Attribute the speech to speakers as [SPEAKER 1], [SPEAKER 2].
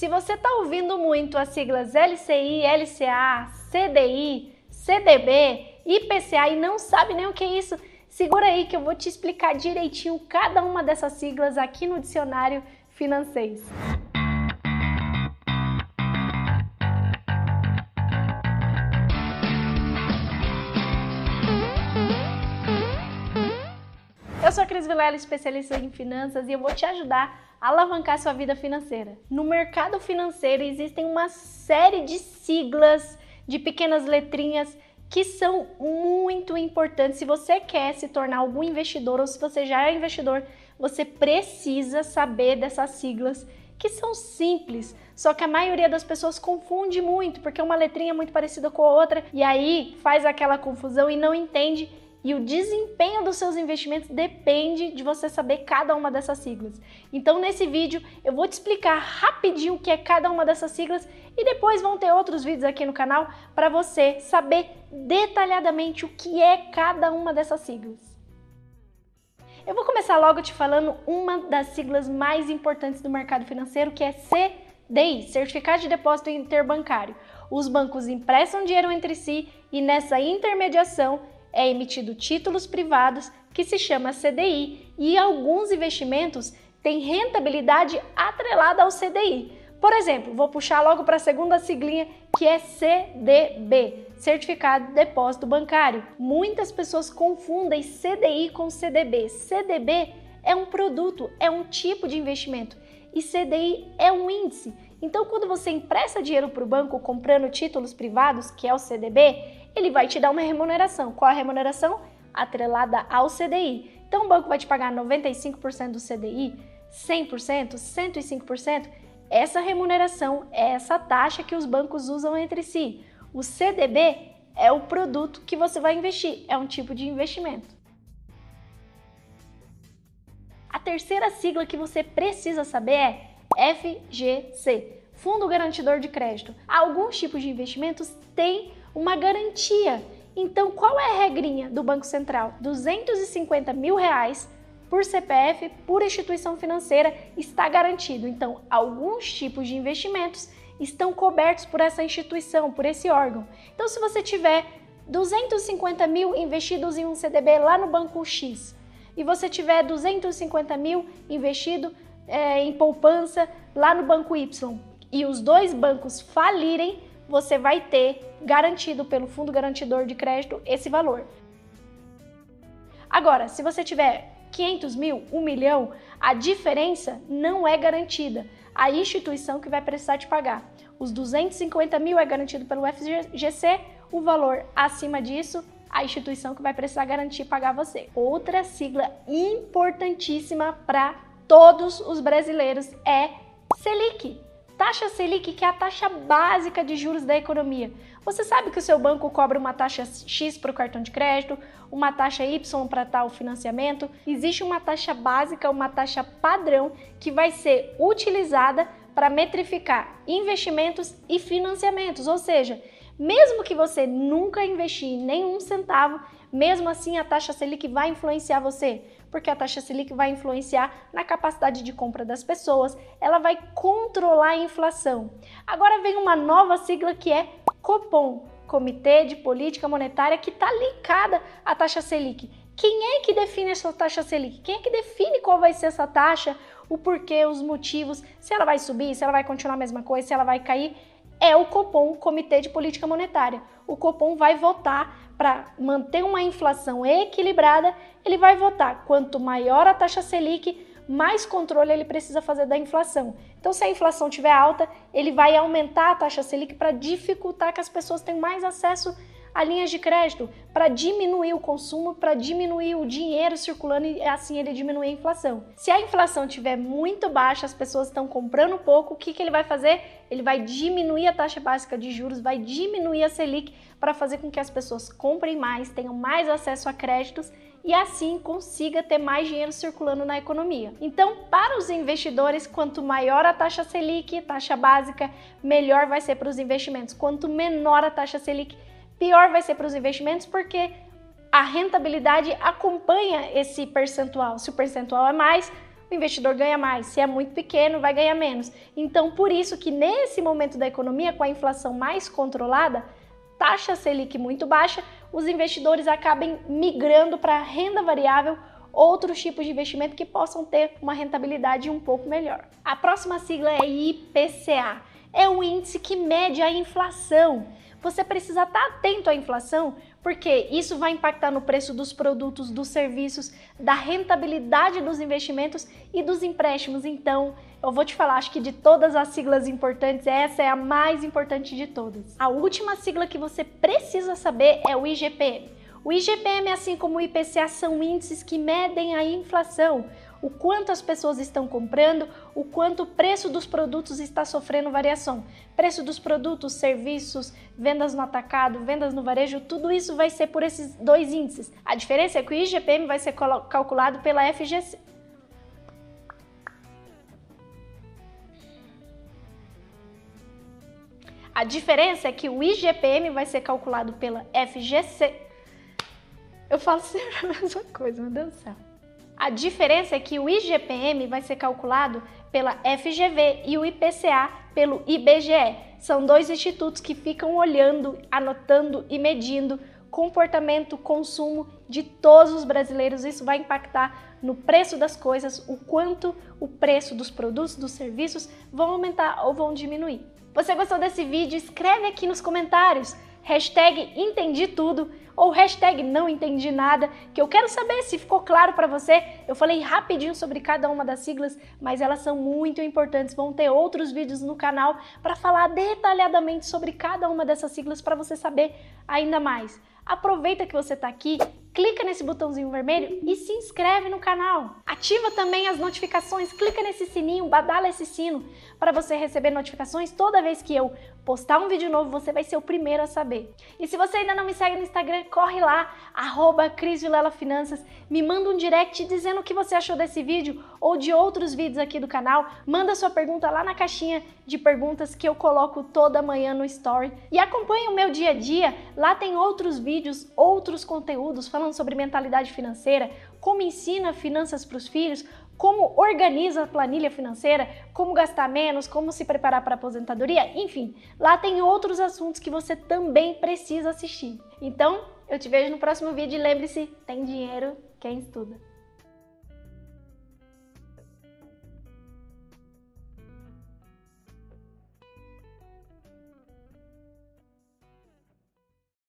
[SPEAKER 1] Se você está ouvindo muito as siglas LCI, LCA, CDI, CDB, IPCA e não sabe nem o que é isso, segura aí que eu vou te explicar direitinho cada uma dessas siglas aqui no dicionário financeiro. Eu sou a Cris Vilela, especialista em finanças, e eu vou te ajudar alavancar sua vida financeira. No mercado financeiro existem uma série de siglas, de pequenas letrinhas que são muito importantes. Se você quer se tornar algum investidor ou se você já é investidor, você precisa saber dessas siglas que são simples, só que a maioria das pessoas confunde muito, porque uma letrinha é muito parecida com a outra e aí faz aquela confusão e não entende e o desempenho dos seus investimentos depende de você saber cada uma dessas siglas. Então, nesse vídeo, eu vou te explicar rapidinho o que é cada uma dessas siglas e depois vão ter outros vídeos aqui no canal para você saber detalhadamente o que é cada uma dessas siglas. Eu vou começar logo te falando uma das siglas mais importantes do mercado financeiro, que é CDI, Certificado de Depósito Interbancário. Os bancos emprestam dinheiro entre si e nessa intermediação é emitido títulos privados que se chama CDI e alguns investimentos têm rentabilidade atrelada ao CDI. Por exemplo, vou puxar logo para a segunda siglinha que é CDB, Certificado de Depósito Bancário. Muitas pessoas confundem CDI com CDB. CDB é um produto, é um tipo de investimento e CDI é um índice. Então, quando você empresta dinheiro para o banco comprando títulos privados, que é o CDB, ele vai te dar uma remuneração. Qual a remuneração? Atrelada ao CDI. Então o banco vai te pagar 95% do CDI, 100%, 105%. Essa remuneração é essa taxa que os bancos usam entre si. O CDB é o produto que você vai investir, é um tipo de investimento. Terceira sigla que você precisa saber é FGC, Fundo Garantidor de Crédito. Alguns tipos de investimentos têm uma garantia. Então, qual é a regrinha do Banco Central? 250 mil reais por CPF, por instituição financeira, está garantido. Então, alguns tipos de investimentos estão cobertos por essa instituição, por esse órgão. Então, se você tiver 250 mil investidos em um CDB lá no Banco X e você tiver 250 mil investido é, em poupança lá no Banco Y e os dois bancos falirem, você vai ter garantido pelo Fundo Garantidor de Crédito esse valor. Agora, se você tiver 500 mil, 1 milhão, a diferença não é garantida. A instituição que vai precisar te pagar. Os 250 mil é garantido pelo FGC, o valor acima disso, a instituição que vai precisar garantir pagar você. Outra sigla importantíssima para todos os brasileiros é Selic taxa Selic, que é a taxa básica de juros da economia. Você sabe que o seu banco cobra uma taxa X para o cartão de crédito, uma taxa Y para tal financiamento. Existe uma taxa básica, uma taxa padrão que vai ser utilizada para metrificar investimentos e financiamentos, ou seja, mesmo que você nunca investir nenhum centavo, mesmo assim a taxa Selic vai influenciar você, porque a taxa Selic vai influenciar na capacidade de compra das pessoas, ela vai controlar a inflação. Agora vem uma nova sigla que é Copom, Comitê de Política Monetária, que está ligada à taxa Selic. Quem é que define essa taxa Selic? Quem é que define qual vai ser essa taxa, o porquê, os motivos, se ela vai subir, se ela vai continuar a mesma coisa, se ela vai cair? É o Copom, Comitê de Política Monetária. O Copom vai votar para manter uma inflação equilibrada, ele vai votar quanto maior a taxa Selic, mais controle ele precisa fazer da inflação. Então, se a inflação estiver alta, ele vai aumentar a taxa Selic para dificultar que as pessoas tenham mais acesso a linhas de crédito para diminuir o consumo, para diminuir o dinheiro circulando e assim ele diminuir a inflação. Se a inflação estiver muito baixa, as pessoas estão comprando pouco, o que, que ele vai fazer? Ele vai diminuir a taxa básica de juros, vai diminuir a Selic para fazer com que as pessoas comprem mais, tenham mais acesso a créditos e assim consiga ter mais dinheiro circulando na economia. Então, para os investidores, quanto maior a taxa Selic, taxa básica, melhor vai ser para os investimentos. Quanto menor a taxa Selic, pior vai ser para os investimentos porque a rentabilidade acompanha esse percentual. Se o percentual é mais, o investidor ganha mais. Se é muito pequeno, vai ganhar menos. Então, por isso que nesse momento da economia, com a inflação mais controlada, taxa Selic muito baixa, os investidores acabem migrando para renda variável, outros tipos de investimento que possam ter uma rentabilidade um pouco melhor. A próxima sigla é IPCA. É o índice que mede a inflação. Você precisa estar atento à inflação porque isso vai impactar no preço dos produtos, dos serviços, da rentabilidade dos investimentos e dos empréstimos. Então, eu vou te falar, acho que de todas as siglas importantes, essa é a mais importante de todas. A última sigla que você precisa saber é o IGPM. O IGPM, assim como o IPCA, são índices que medem a inflação o quanto as pessoas estão comprando, o quanto o preço dos produtos está sofrendo variação. Preço dos produtos, serviços, vendas no atacado, vendas no varejo, tudo isso vai ser por esses dois índices. A diferença é que o IGPM vai ser calculado pela FGC. A diferença é que o IGPM vai ser calculado pela FGC. Eu falo sempre a mesma coisa, meu Deus do céu. A diferença é que o IGPM vai ser calculado pela FGV e o IPCA pelo IBGE. São dois institutos que ficam olhando, anotando e medindo comportamento, consumo de todos os brasileiros. Isso vai impactar no preço das coisas, o quanto o preço dos produtos, dos serviços vão aumentar ou vão diminuir. Você gostou desse vídeo? Escreve aqui nos comentários hashtag entendi tudo ou hashtag não entendi nada, que eu quero saber se ficou claro para você. Eu falei rapidinho sobre cada uma das siglas, mas elas são muito importantes. Vão ter outros vídeos no canal para falar detalhadamente sobre cada uma dessas siglas para você saber ainda mais. Aproveita que você está aqui, clica nesse botãozinho vermelho e se inscreve no canal. Ativa também as notificações, clica nesse sininho, badala esse sino para você receber notificações toda vez que eu postar um vídeo novo, você vai ser o primeiro a saber. E se você ainda não me segue no Instagram, corre lá, arroba Cris Vilela Finanças, me manda um direct dizendo o que você achou desse vídeo ou de outros vídeos aqui do canal, manda sua pergunta lá na caixinha de perguntas que eu coloco toda manhã no Story. E acompanhe o meu dia a dia, lá tem outros vídeos, outros conteúdos falando sobre mentalidade financeira, como ensina finanças para os filhos, como organiza a planilha financeira, como gastar menos, como se preparar para a aposentadoria, enfim, lá tem outros assuntos que você também precisa assistir. Então, eu te vejo no próximo vídeo e lembre-se, tem dinheiro quem estuda.